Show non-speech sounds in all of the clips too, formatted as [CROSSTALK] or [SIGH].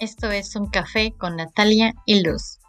Esto es un café con Natalia y Luz.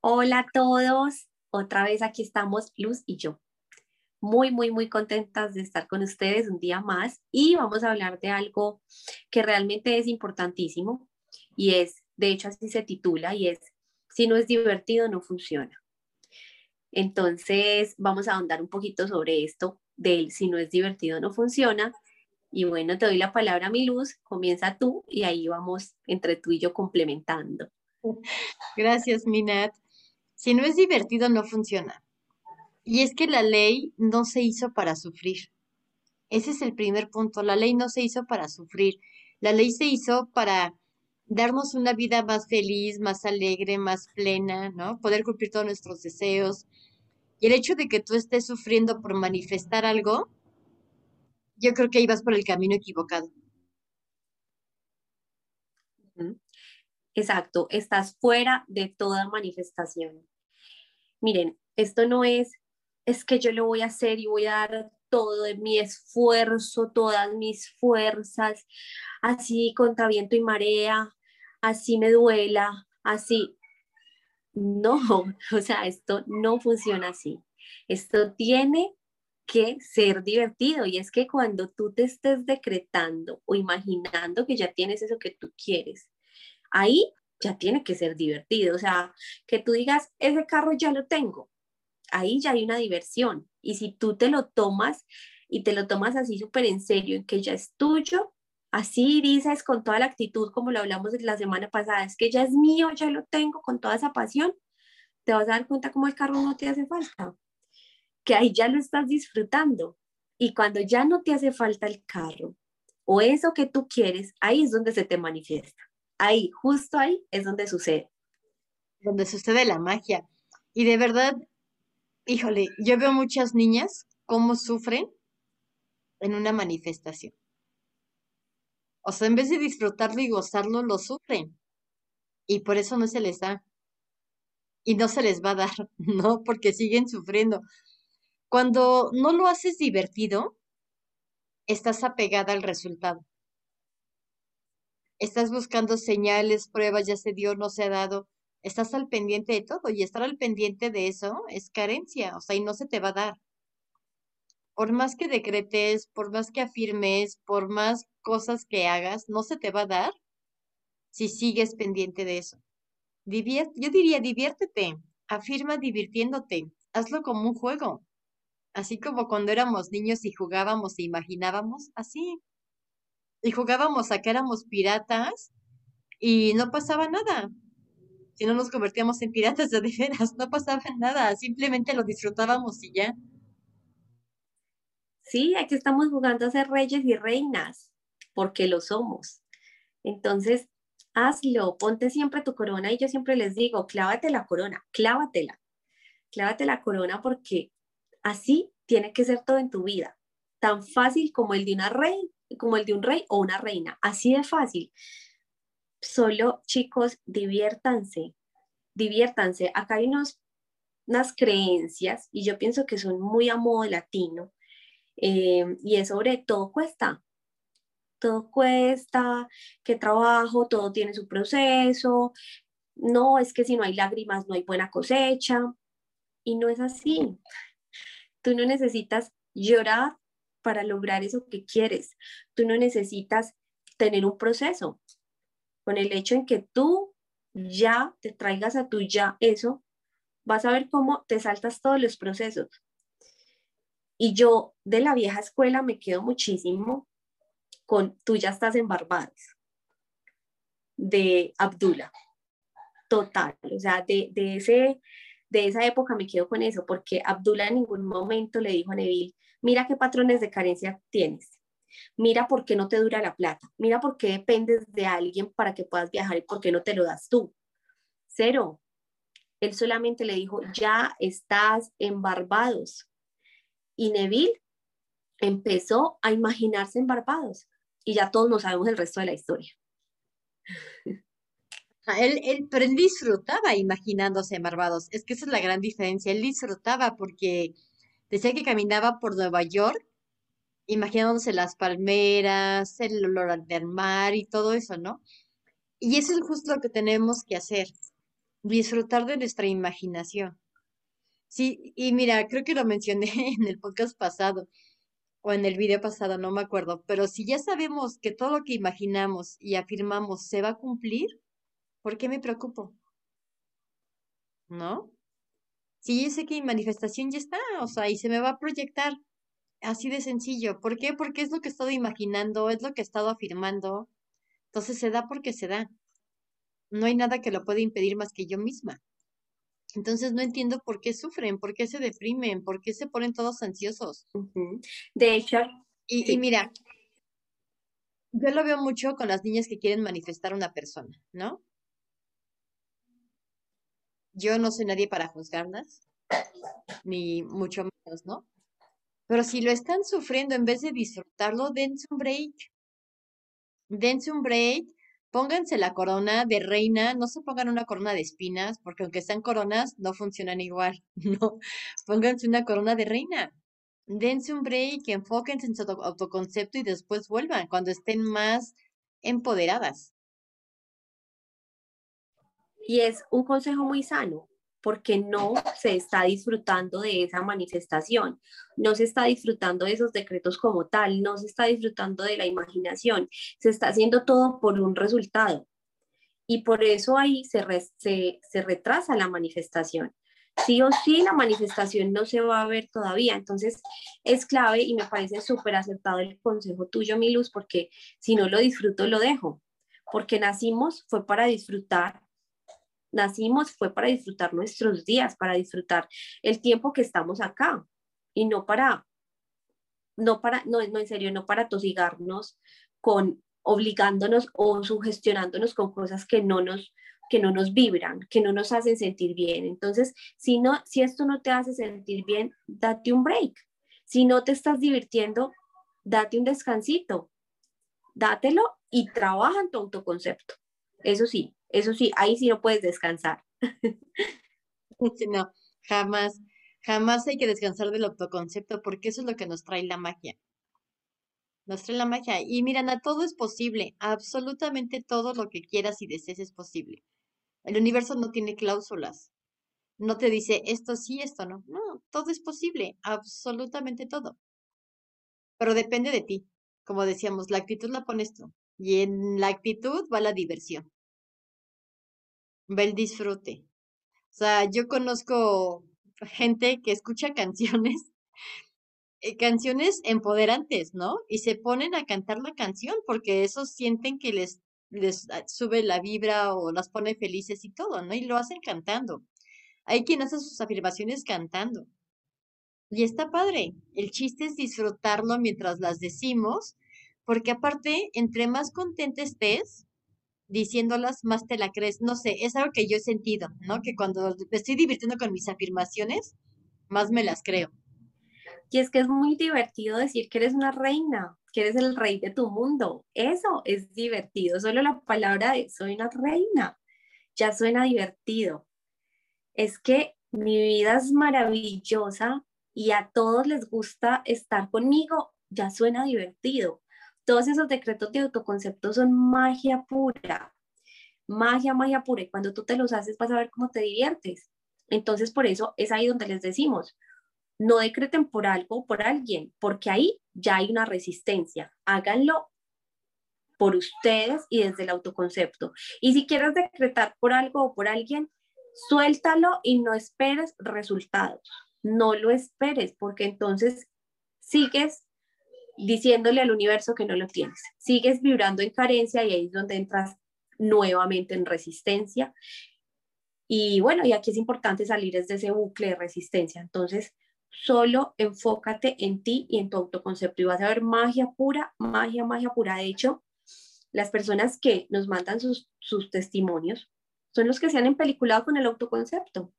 Hola a todos, otra vez aquí estamos Luz y yo. Muy, muy, muy contentas de estar con ustedes un día más y vamos a hablar de algo que realmente es importantísimo y es, de hecho así se titula y es, si no es divertido no funciona. Entonces vamos a ahondar un poquito sobre esto del si no es divertido no funciona. Y bueno, te doy la palabra mi luz, comienza tú y ahí vamos entre tú y yo complementando. [LAUGHS] Gracias, Minat. Si no es divertido no funciona. Y es que la ley no se hizo para sufrir. Ese es el primer punto. La ley no se hizo para sufrir. La ley se hizo para darnos una vida más feliz, más alegre, más plena, ¿no? Poder cumplir todos nuestros deseos, y el hecho de que tú estés sufriendo por manifestar algo, yo creo que ahí vas por el camino equivocado. Exacto, estás fuera de toda manifestación. Miren, esto no es, es que yo lo voy a hacer y voy a dar todo de mi esfuerzo, todas mis fuerzas, así contra viento y marea, así me duela, así. No, [LAUGHS] o sea, esto no funciona así. Esto tiene que ser divertido y es que cuando tú te estés decretando o imaginando que ya tienes eso que tú quieres, ahí ya tiene que ser divertido. O sea, que tú digas, ese carro ya lo tengo, ahí ya hay una diversión. Y si tú te lo tomas y te lo tomas así súper en serio, en que ya es tuyo, así dices con toda la actitud como lo hablamos la semana pasada, es que ya es mío, ya lo tengo con toda esa pasión, te vas a dar cuenta como el carro no te hace falta, que ahí ya lo estás disfrutando. Y cuando ya no te hace falta el carro o eso que tú quieres, ahí es donde se te manifiesta. Ahí, justo ahí es donde sucede. Donde sucede la magia. Y de verdad, híjole, yo veo muchas niñas cómo sufren en una manifestación. O sea, en vez de disfrutarlo y gozarlo, lo sufren. Y por eso no se les da. Y no se les va a [LAUGHS] dar, ¿no? Porque siguen sufriendo. Cuando no lo haces divertido, estás apegada al resultado. Estás buscando señales, pruebas, ya se dio, no se ha dado. Estás al pendiente de todo y estar al pendiente de eso es carencia, o sea, y no se te va a dar por más que decretes, por más que afirmes, por más cosas que hagas, no se te va a dar si sigues pendiente de eso. yo diría, diviértete, afirma divirtiéndote, hazlo como un juego, así como cuando éramos niños y jugábamos e imaginábamos, así. Y jugábamos a que éramos piratas y no pasaba nada. Si no nos convertíamos en piratas de [LAUGHS] veras, no pasaba nada, simplemente lo disfrutábamos y ya. Sí, aquí estamos jugando a ser reyes y reinas, porque lo somos. Entonces, hazlo, ponte siempre tu corona y yo siempre les digo, clávate la corona, clávatela, clávate la corona porque así tiene que ser todo en tu vida, tan fácil como el de rey, como el de un rey o una reina, así de fácil. Solo chicos, diviértanse, diviértanse. Acá hay unos, unas creencias y yo pienso que son muy a modo latino eh, y es sobre todo cuesta. Todo cuesta, que trabajo, todo tiene su proceso. No, es que si no hay lágrimas no hay buena cosecha. Y no es así. Tú no necesitas llorar para lograr eso que quieres. Tú no necesitas tener un proceso. Con el hecho en que tú ya te traigas a tu ya eso, vas a ver cómo te saltas todos los procesos. Y yo de la vieja escuela me quedo muchísimo con Tú ya estás en Barbados, de Abdullah. Total, o sea, de, ese, de esa época me quedo con eso, porque Abdullah en ningún momento le dijo a Neville, mira qué patrones de carencia tienes, mira por qué no te dura la plata, mira por qué dependes de alguien para que puedas viajar y por qué no te lo das tú. Cero. Él solamente le dijo, ya estás en Barbados, y Neville empezó a imaginarse en Barbados y ya todos nos sabemos el resto de la historia. Ah, él, él, pero él disfrutaba imaginándose en Barbados. Es que esa es la gran diferencia. Él disfrutaba porque decía que caminaba por Nueva York imaginándose las palmeras, el olor del mar y todo eso, ¿no? Y eso es justo lo que tenemos que hacer, disfrutar de nuestra imaginación. Sí, y mira, creo que lo mencioné [LAUGHS] en el podcast pasado o en el video pasado, no me acuerdo, pero si ya sabemos que todo lo que imaginamos y afirmamos se va a cumplir, ¿por qué me preocupo? ¿No? Si yo sé que mi manifestación ya está, o sea, y se me va a proyectar así de sencillo. ¿Por qué? Porque es lo que he estado imaginando, es lo que he estado afirmando. Entonces se da porque se da. No hay nada que lo pueda impedir más que yo misma. Entonces no entiendo por qué sufren, por qué se deprimen, por qué se ponen todos ansiosos. De hecho, y, y, mira, yo lo veo mucho con las niñas que quieren manifestar a una persona, ¿no? Yo no soy nadie para juzgarlas, ni mucho menos, ¿no? Pero si lo están sufriendo, en vez de disfrutarlo, dense un break. Dense un break, pónganse la corona de reina, no se pongan una corona de espinas, porque aunque sean coronas, no funcionan igual, [LAUGHS] no. Pónganse una corona de reina. Dense un break, enfóquense en su autoconcepto y después vuelvan cuando estén más empoderadas. Y es un consejo muy sano, porque no se está disfrutando de esa manifestación, no se está disfrutando de esos decretos como tal, no se está disfrutando de la imaginación, se está haciendo todo por un resultado. Y por eso ahí se, se, se retrasa la manifestación. Sí o sí, la manifestación no se va a ver todavía. Entonces, es clave y me parece súper acertado el consejo tuyo, mi luz, porque si no lo disfruto, lo dejo. Porque nacimos fue para disfrutar nacimos fue para disfrutar nuestros días, para disfrutar el tiempo que estamos acá y no para, no para, no, en serio, no para tosigarnos con obligándonos o sugestionándonos con cosas que no nos que no nos vibran, que no nos hacen sentir bien. Entonces, si no si esto no te hace sentir bien, date un break. Si no te estás divirtiendo, date un descansito. Dátelo y trabaja en tu autoconcepto. Eso sí, eso sí, ahí sí no puedes descansar. [LAUGHS] no, jamás, jamás hay que descansar del autoconcepto porque eso es lo que nos trae la magia. Nos trae la magia. Y miran, a todo es posible. Absolutamente todo lo que quieras y desees es posible. El universo no tiene cláusulas. No te dice esto sí, esto no. No, todo es posible. Absolutamente todo. Pero depende de ti. Como decíamos, la actitud la pones tú. Y en la actitud va la diversión va el disfrute. O sea, yo conozco gente que escucha canciones, eh, canciones empoderantes, ¿no? Y se ponen a cantar la canción porque esos sienten que les, les ah, sube la vibra o las pone felices y todo, ¿no? Y lo hacen cantando. Hay quien hace sus afirmaciones cantando. Y está padre. El chiste es disfrutarlo mientras las decimos, porque aparte, entre más contenta estés, diciéndolas, más te la crees. No sé, es algo que yo he sentido, ¿no? Que cuando me estoy divirtiendo con mis afirmaciones, más me las creo. Y es que es muy divertido decir que eres una reina, que eres el rey de tu mundo. Eso es divertido. Solo la palabra de soy una reina ya suena divertido. Es que mi vida es maravillosa y a todos les gusta estar conmigo, ya suena divertido. Todos esos decretos de autoconcepto son magia pura, magia, magia pura. Y cuando tú te los haces vas a ver cómo te diviertes. Entonces, por eso es ahí donde les decimos, no decreten por algo o por alguien, porque ahí ya hay una resistencia. Háganlo por ustedes y desde el autoconcepto. Y si quieres decretar por algo o por alguien, suéltalo y no esperes resultados. No lo esperes, porque entonces sigues diciéndole al universo que no lo tienes. Sigues vibrando en carencia y ahí es donde entras nuevamente en resistencia. Y bueno, y aquí es importante salir de ese bucle de resistencia. Entonces, solo enfócate en ti y en tu autoconcepto y vas a ver magia pura, magia, magia pura. De hecho, las personas que nos mandan sus, sus testimonios son los que se han empeliculado con el autoconcepto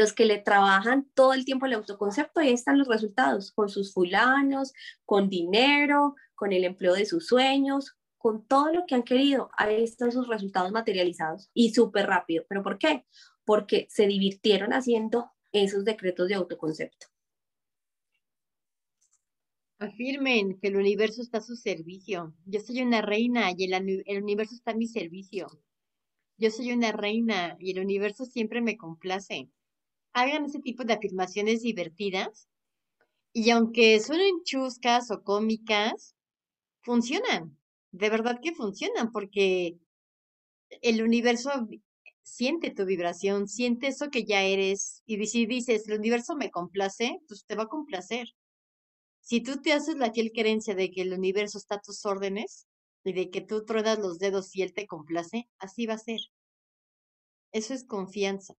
los que le trabajan todo el tiempo el autoconcepto, ahí están los resultados, con sus fulanos, con dinero, con el empleo de sus sueños, con todo lo que han querido, ahí están sus resultados materializados y súper rápido. ¿Pero por qué? Porque se divirtieron haciendo esos decretos de autoconcepto. Afirmen que el universo está a su servicio. Yo soy una reina y el, el universo está a mi servicio. Yo soy una reina y el universo siempre me complace. Hagan ese tipo de afirmaciones divertidas y aunque suenen chuscas o cómicas, funcionan. De verdad que funcionan porque el universo siente tu vibración, siente eso que ya eres. Y si dices, el universo me complace, pues te va a complacer. Si tú te haces la fiel creencia de que el universo está a tus órdenes y de que tú truenas los dedos y él te complace, así va a ser. Eso es confianza.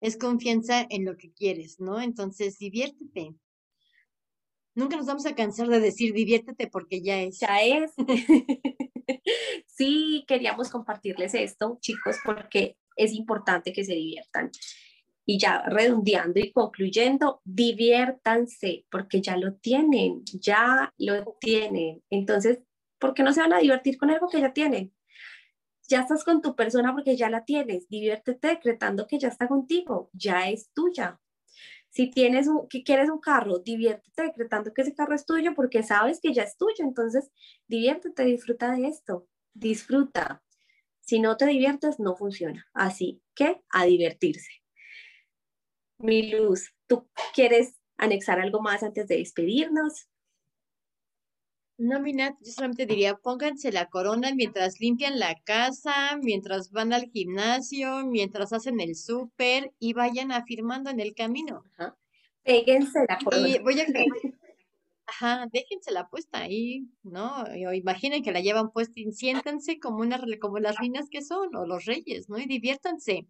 Es confianza en lo que quieres, ¿no? Entonces, diviértete. Nunca nos vamos a cansar de decir diviértete porque ya es. Ya es. [LAUGHS] sí, queríamos compartirles esto, chicos, porque es importante que se diviertan. Y ya redondeando y concluyendo, diviértanse porque ya lo tienen, ya lo tienen. Entonces, ¿por qué no se van a divertir con algo que ya tienen? Ya estás con tu persona porque ya la tienes. Diviértete decretando que ya está contigo, ya es tuya. Si tienes un, que quieres un carro, diviértete decretando que ese carro es tuyo porque sabes que ya es tuyo. Entonces, diviértete, disfruta de esto, disfruta. Si no te diviertes, no funciona. Así que a divertirse. Mi luz, ¿tú quieres anexar algo más antes de despedirnos? No, Minat, yo solamente diría, pónganse la corona mientras limpian la casa, mientras van al gimnasio, mientras hacen el súper y vayan afirmando en el camino. Ajá. Péguense la corona. Y voy a... Ajá, déjensela puesta ahí, ¿no? O imaginen que la llevan puesta y siéntanse como, una, como las reinas que son, o los reyes, ¿no? Y diviértanse.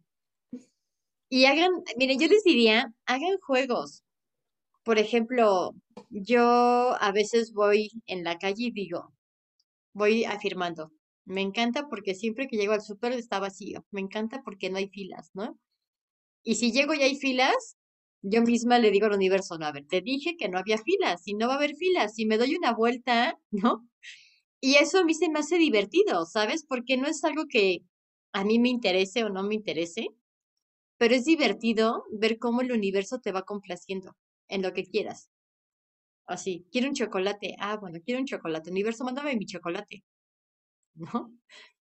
Y hagan, miren, yo les diría, hagan juegos, por ejemplo, yo a veces voy en la calle y digo, voy afirmando, me encanta porque siempre que llego al súper está vacío, me encanta porque no hay filas, ¿no? Y si llego y hay filas, yo misma le digo al universo, no, a ver, te dije que no había filas, y no va a haber filas, y me doy una vuelta, [LAUGHS] ¿no? Y eso a mí se me hace divertido, ¿sabes? Porque no es algo que a mí me interese o no me interese, pero es divertido ver cómo el universo te va complaciendo en lo que quieras. Así, quiero un chocolate. Ah, bueno, quiero un chocolate. Universo, mándame mi chocolate. ¿No?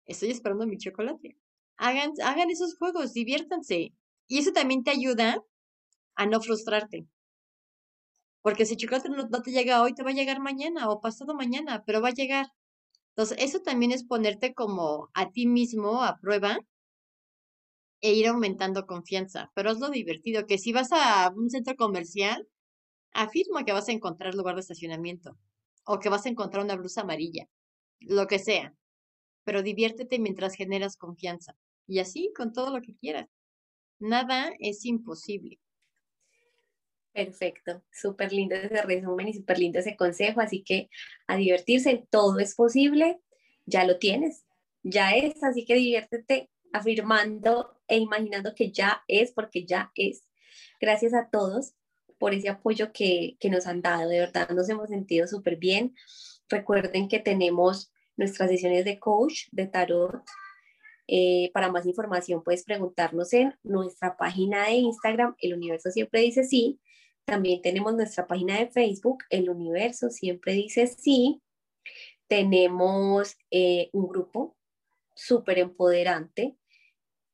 Estoy esperando mi chocolate. Hagan, hagan esos juegos, diviértanse. Y eso también te ayuda a no frustrarte. Porque si el chocolate no, no, te llega hoy, te va a llegar mañana o pasado mañana, pero va a llegar. Entonces, eso también es ponerte como a ti mismo a prueba e ir aumentando confianza. Pero es lo divertido, que si vas a un centro comercial, afirma que vas a encontrar lugar de estacionamiento o que vas a encontrar una blusa amarilla, lo que sea. Pero diviértete mientras generas confianza. Y así con todo lo que quieras. Nada es imposible. Perfecto, súper lindo ese resumen y súper lindo ese consejo. Así que a divertirse, todo es posible, ya lo tienes, ya es, así que diviértete afirmando e imaginando que ya es porque ya es. Gracias a todos por ese apoyo que, nos han dado. De verdad, nos hemos sentido súper bien. Recuerden que tenemos nuestras sesiones de coach, de tarot. Eh, para más información puedes preguntarnos en nuestra página de Instagram, El Universo Siempre Dice Sí. También tenemos nuestra página de Facebook, El Universo Siempre Dice Sí. Tenemos eh, un grupo súper empoderante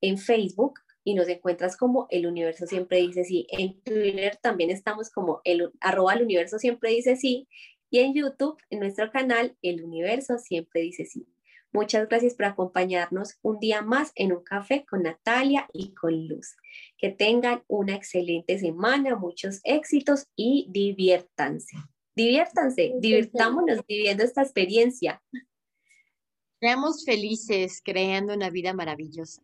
en Facebook y nos encuentras como el universo siempre dice sí. En Twitter también estamos como el arroba el universo siempre dice sí. Y en YouTube, en nuestro canal, el universo siempre dice sí. Muchas gracias por acompañarnos un día más en un café con Natalia y con Luz. Que tengan una excelente semana, muchos éxitos y diviértanse. Diviértanse, divirtámonos viviendo esta experiencia. Seamos felices creando una vida maravillosa.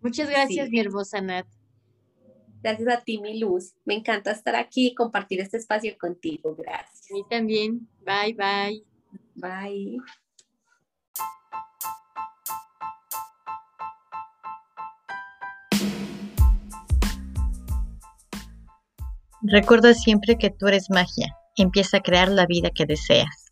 Muchas gracias, mi hermosa Nat. Gracias a ti, mi luz. Me encanta estar aquí y compartir este espacio contigo. Gracias. A mí también. Bye, bye. Bye. Recuerda siempre que tú eres magia. Empieza a crear la vida que deseas.